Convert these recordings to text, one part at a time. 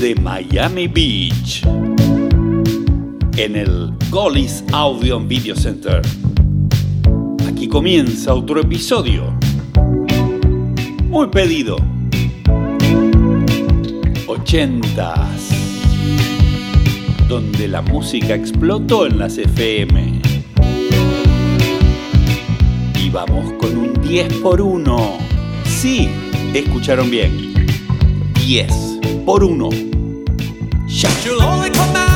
desde Miami Beach en el Golis Audio and Video Center. Aquí comienza otro episodio. Muy pedido. 80s. Donde la música explotó en las FM. Y vamos con un 10 por 1. Sí, escucharon bien. 10 por 1. She'll only come out.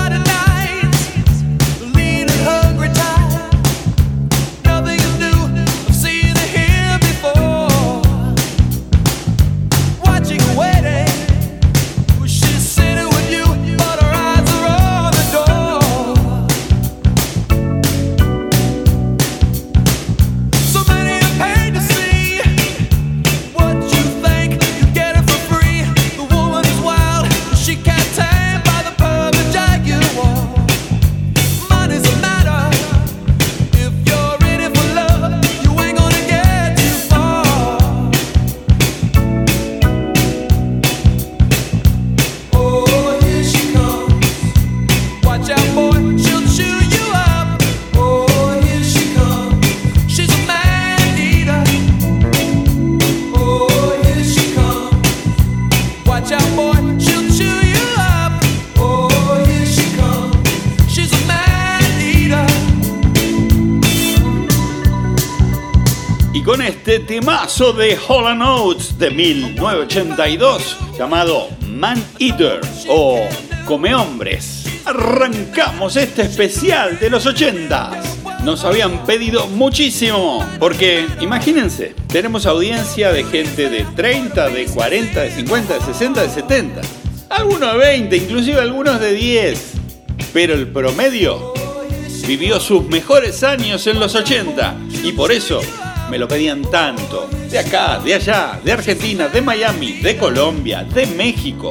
Ya. con este temazo de Holland Oates de 1982 llamado Man Eater o Come Hombres. Arrancamos este especial de los 80s. Nos habían pedido muchísimo, porque imagínense, tenemos audiencia de gente de 30, de 40, de 50, de 60, de 70, algunos de 20, inclusive algunos de 10. Pero el promedio vivió sus mejores años en los 80 y por eso me lo pedían tanto. De acá, de allá, de Argentina, de Miami, de Colombia, de México.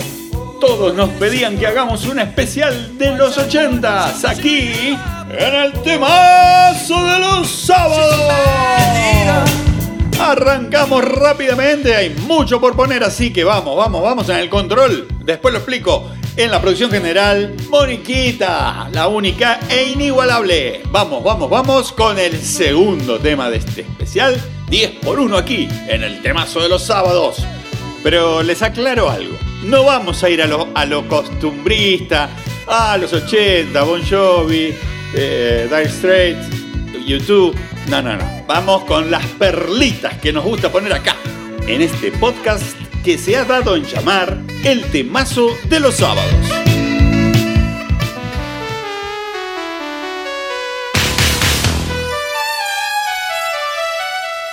Todos nos pedían que hagamos un especial de los 80s aquí en el temazo de los sábados. Arrancamos rápidamente, hay mucho por poner, así que vamos, vamos, vamos en el control. Después lo explico. En la producción general, Moniquita, la única e inigualable. Vamos, vamos, vamos con el segundo tema de este especial. 10 por 1 aquí, en el temazo de los sábados. Pero les aclaro algo. No vamos a ir a lo, a lo costumbrista, a los 80, Bon Jovi, eh, Dire Straits, YouTube. No, no, no. Vamos con las perlitas que nos gusta poner acá, en este podcast que se ha dado en llamar el temazo de los sábados.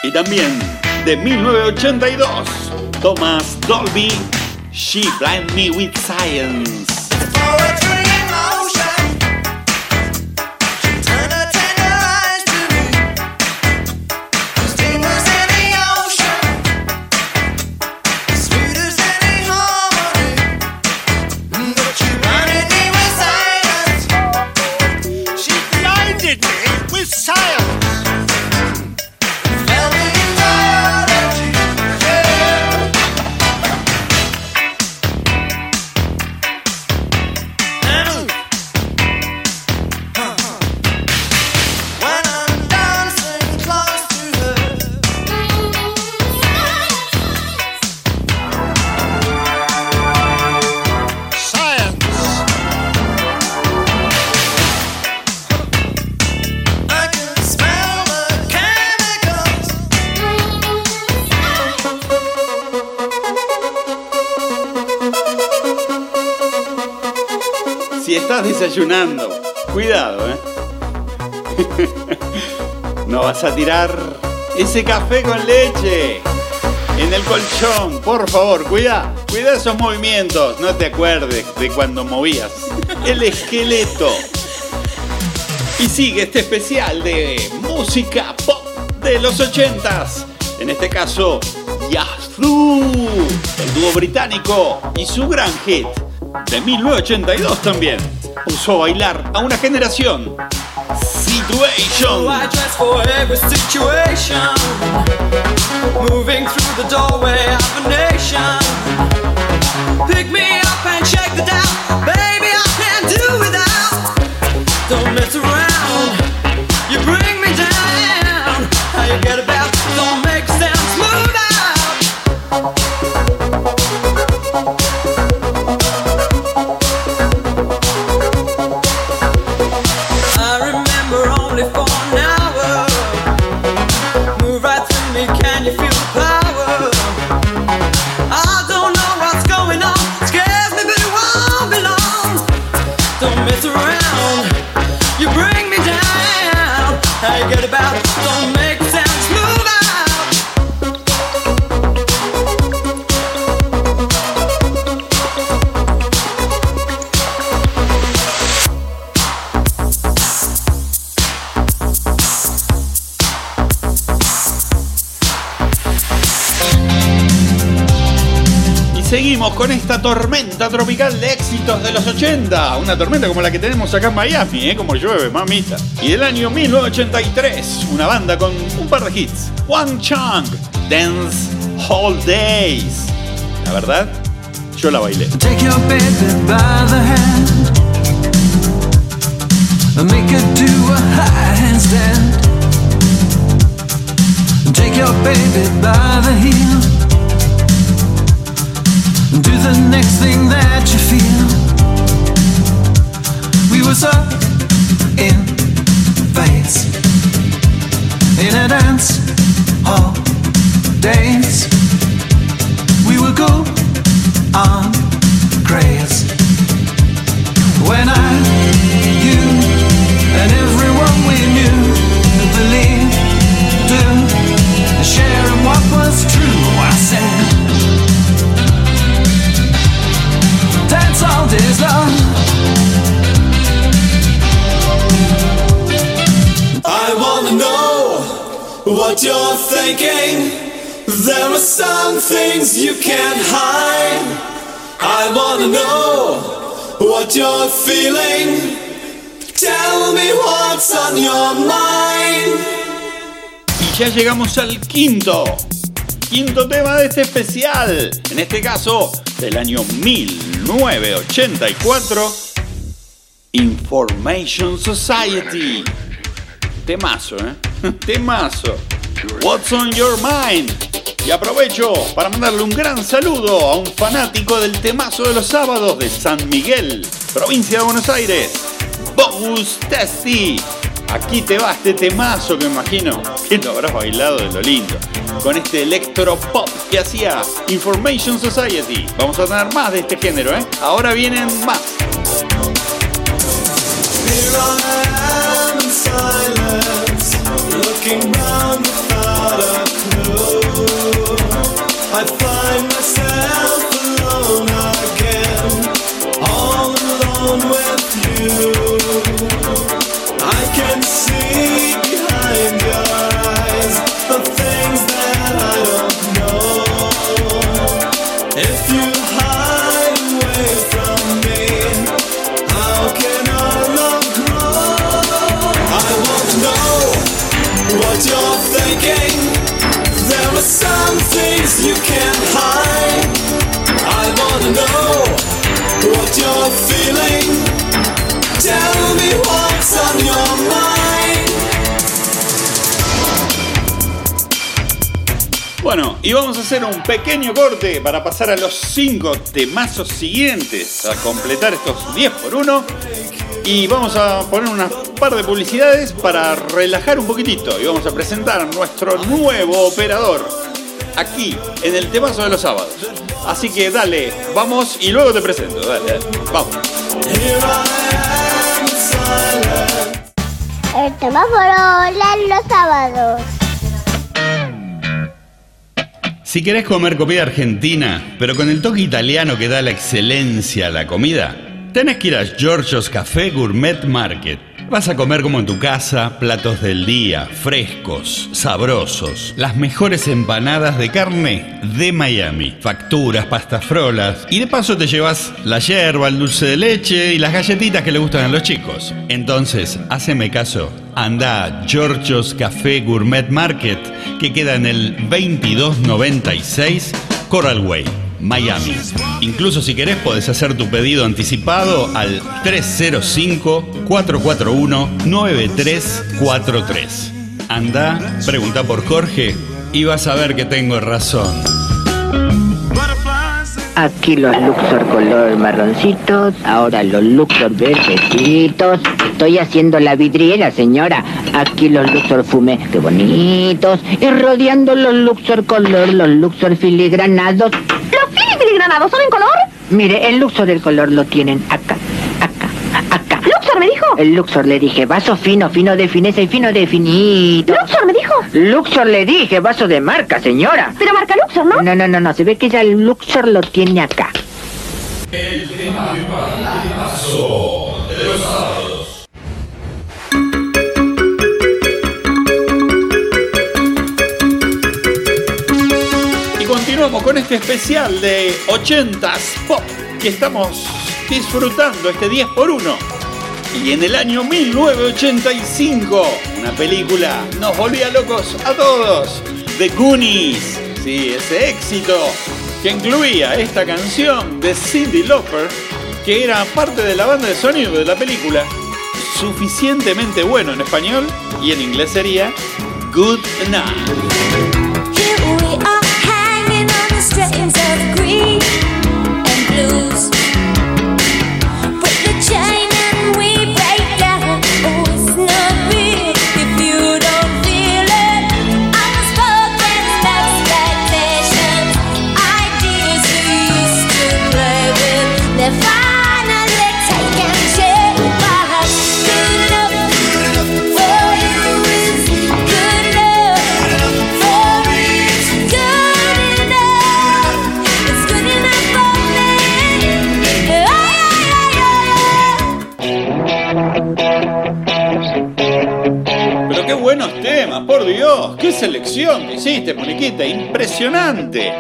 Y también de 1982, Thomas Dolby, She Blind Me with Science. Estás desayunando, cuidado, ¿eh? no vas a tirar ese café con leche en el colchón, por favor, cuida, cuida esos movimientos, no te acuerdes de cuando movías el esqueleto. Y sigue este especial de música pop de los ochentas. En este caso, Yazoo, el dúo británico y su gran hit de 1982 también. Puso a bailar a una generación. Situation. Moving through the doorway of a nation. Pick me up and shake the doubt. Baby, I can't do without. Don't mess around. You bring me down. How you get seguimos con esta tormenta tropical de éxitos de los 80. Una tormenta como la que tenemos acá en Miami, ¿eh? como llueve, mamita. Y del año 1983, una banda con un par de hits. One Chunk, Dance All Days. La verdad, yo la bailé. Take your baby by the hand and make her do a handstand. Take your baby by the heel do the next thing that you feel. We were so what you're thinking. There are some things you can't hide. I know what you're feeling. Tell me what's on your mind. Y ya llegamos al quinto. Quinto tema de este especial. En este caso, del año 1984. Information Society. Temazo, ¿eh? Temazo. What's on your mind? Y aprovecho para mandarle un gran saludo a un fanático del temazo de los sábados de San Miguel, provincia de Buenos Aires, Bogus Testy. Aquí te va este temazo que me imagino que lo habrás bailado de lo lindo. Con este electro pop que hacía Information Society. Vamos a tener más de este género, ¿eh? Ahora vienen más. I find myself y vamos a hacer un pequeño corte para pasar a los 5 temazos siguientes, a completar estos 10 por 1. Y vamos a poner unas par de publicidades para relajar un poquitito. Y vamos a presentar nuestro nuevo operador aquí en el temazo de los sábados. Así que dale, vamos y luego te presento. Dale, vamos. El la- los sábados. Si querés comer comida argentina, pero con el toque italiano que da la excelencia a la comida, tenés que ir a Giorgio's Café Gourmet Market. Vas a comer como en tu casa, platos del día, frescos, sabrosos, las mejores empanadas de carne de Miami, facturas, pastas frolas y de paso te llevas la yerba, el dulce de leche y las galletitas que le gustan a los chicos. Entonces, haceme caso, anda a Giorgio's Café Gourmet Market que queda en el 2296 Coral Way. Miami. Incluso si querés podés hacer tu pedido anticipado al 305-441-9343. Anda, pregunta por Jorge y vas a ver que tengo razón. Aquí los Luxor color marroncitos, ahora los Luxor verdecitos. Estoy haciendo la vidriera, señora. Aquí los Luxor fumé, qué bonitos. Y rodeando los Luxor color, los Luxor filigranados. ¿Los filigranados son en color? Mire, el Luxor del color lo tienen acá, acá, acá. ¿Luxor me dijo? El Luxor le dije, vaso fino, fino de fineza y fino de finito. ¿Luxor me dijo? Luxor le dije, vaso de marca, señora. Pero marca Luxor, ¿no? No, no, no, no, se ve que ya el Luxor lo tiene acá. Y con este especial de 80s Pop que estamos disfrutando este 10 por 1 Y en el año 1985, una película nos volvía locos a todos. The Goonies. Sí, ese éxito que incluía esta canción de Cindy Lauper, que era parte de la banda de sonido de la película, suficientemente bueno en español y en inglés sería Good Night. Pero qué buenos temas, por Dios. Qué selección que hiciste, Moniquita. Impresionante.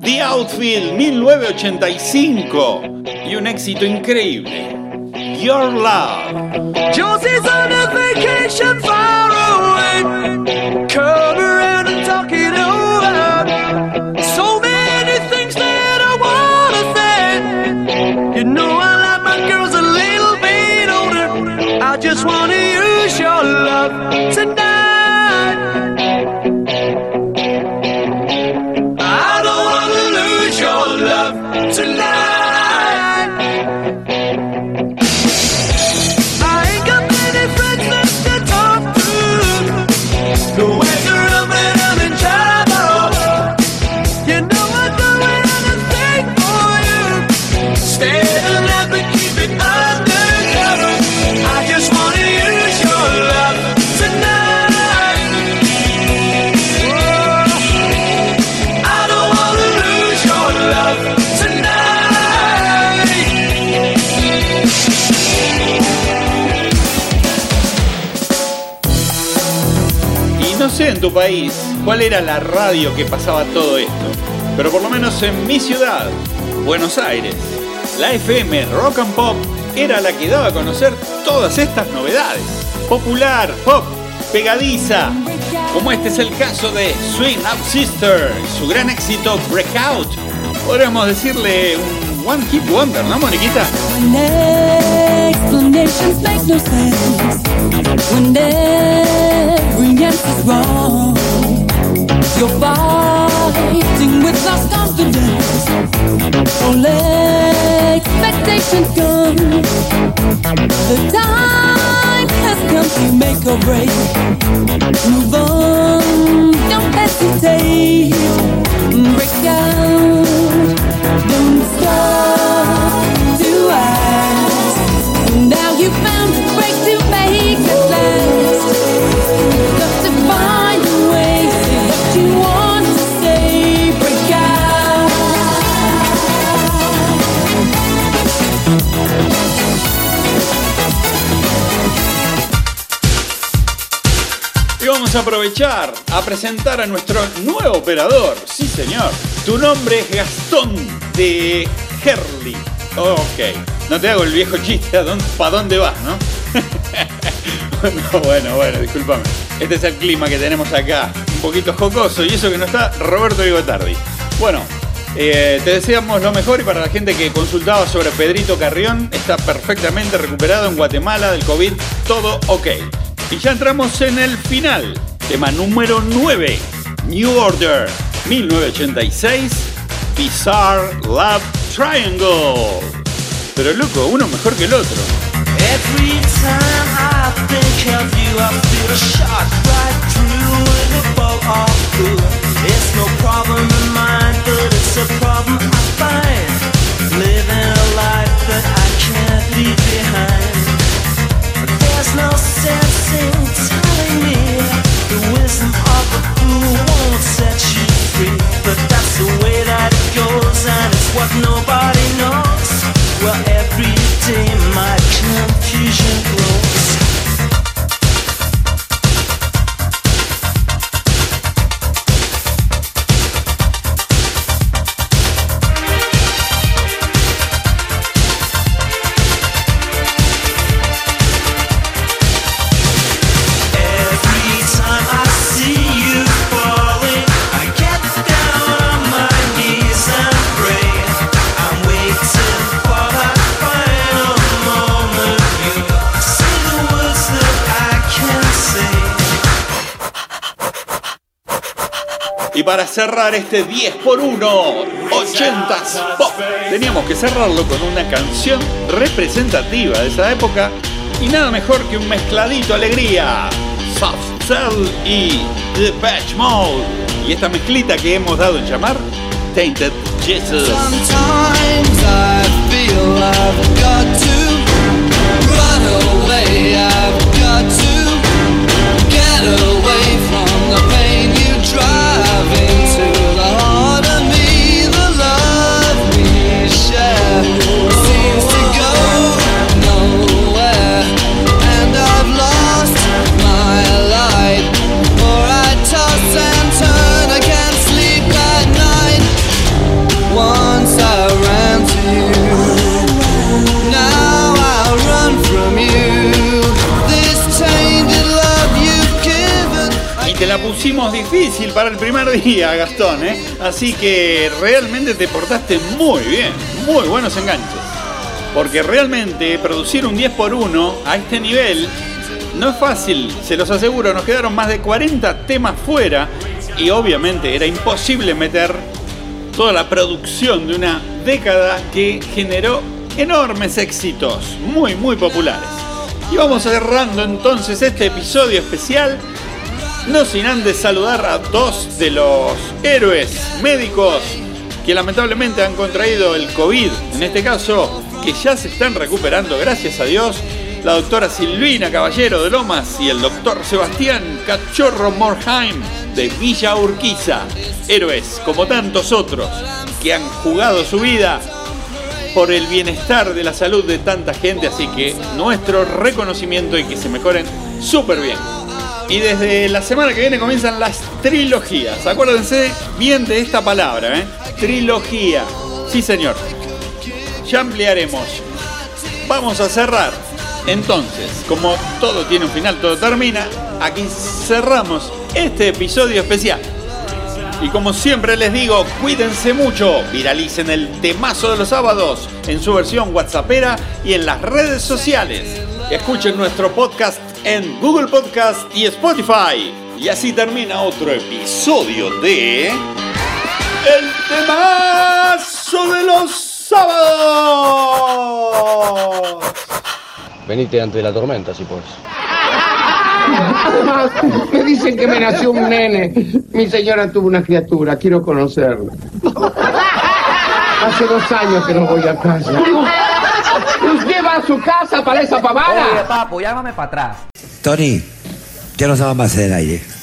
The Outfield 1985. Y un éxito increíble. Your Love. Y no sé en tu país cuál era la radio que pasaba todo esto. Pero por lo menos en mi ciudad, Buenos Aires, la FM Rock and Pop era la que daba a conocer todas estas novedades. Popular, pop, pegadiza. Como este es el caso de Swing Up Sister, su gran éxito Breakout. Podríamos decirle un One Hit Wonder, ¿no, Moniquita? When explanations make no sense, when every answer's wrong, you're fighting with lost confidence. All expectations gone. The time has come to make or break. Move on, don't hesitate. Break out, don't stop a aprovechar a presentar a nuestro nuevo operador. Sí, señor. Tu nombre es Gastón de Herley. Ok. No te hago el viejo chiste para dónde vas, ¿no? no, bueno, bueno, discúlpame. Este es el clima que tenemos acá. Un poquito jocoso. Y eso que no está Roberto Vigotardi. Bueno, eh, te deseamos lo mejor y para la gente que consultaba sobre Pedrito Carrión, está perfectamente recuperado en Guatemala del COVID, todo ok. Y ya entramos en el final. Tema número 9, New Order, 1986, Bizarre Love Triangle. Pero loco, uno mejor que el otro. Every time I think of you, I feel a shot right through with a bolt of blue. It's no problem in mine, but it's a problem I find. Living a life that I can't leave behind. There's no Y para cerrar este 10 por 1 80s Pop, teníamos que cerrarlo con una canción representativa de esa época y nada mejor que un mezcladito alegría. Soft Cell y The Patch Mode. Y esta mezclita que hemos dado en llamar Tainted Jesus. Para el primer día, Gastón, ¿eh? Así que realmente te portaste muy bien, muy buenos enganches. Porque realmente producir un 10 por 1 a este nivel no es fácil, se los aseguro, nos quedaron más de 40 temas fuera y obviamente era imposible meter toda la producción de una década que generó enormes éxitos, muy muy populares. Y vamos cerrando entonces este episodio especial no sin antes saludar a dos de los héroes médicos que lamentablemente han contraído el COVID, en este caso, que ya se están recuperando, gracias a Dios, la doctora Silvina Caballero de Lomas y el doctor Sebastián Cachorro Morheim de Villa Urquiza. Héroes como tantos otros que han jugado su vida por el bienestar de la salud de tanta gente, así que nuestro reconocimiento y que se mejoren súper bien. Y desde la semana que viene comienzan las trilogías. Acuérdense bien de esta palabra, ¿eh? Trilogía. Sí, señor. Ya ampliaremos. Vamos a cerrar. Entonces, como todo tiene un final, todo termina, aquí cerramos este episodio especial. Y como siempre les digo, cuídense mucho, viralicen el temazo de los sábados en su versión WhatsAppera y en las redes sociales. Escuchen nuestro podcast en Google Podcast y Spotify. Y así termina otro episodio de El temazo de los sábados. Venite antes de la tormenta, si puedes. Además, me dicen que me nació un nene. Mi señora tuvo una criatura, quiero conocerla. Hace dos años que no voy a casa. ¿Usted va a su casa para esa pavada? Oye, papo, llámame para atrás. Tony, ya no estaba más el aire.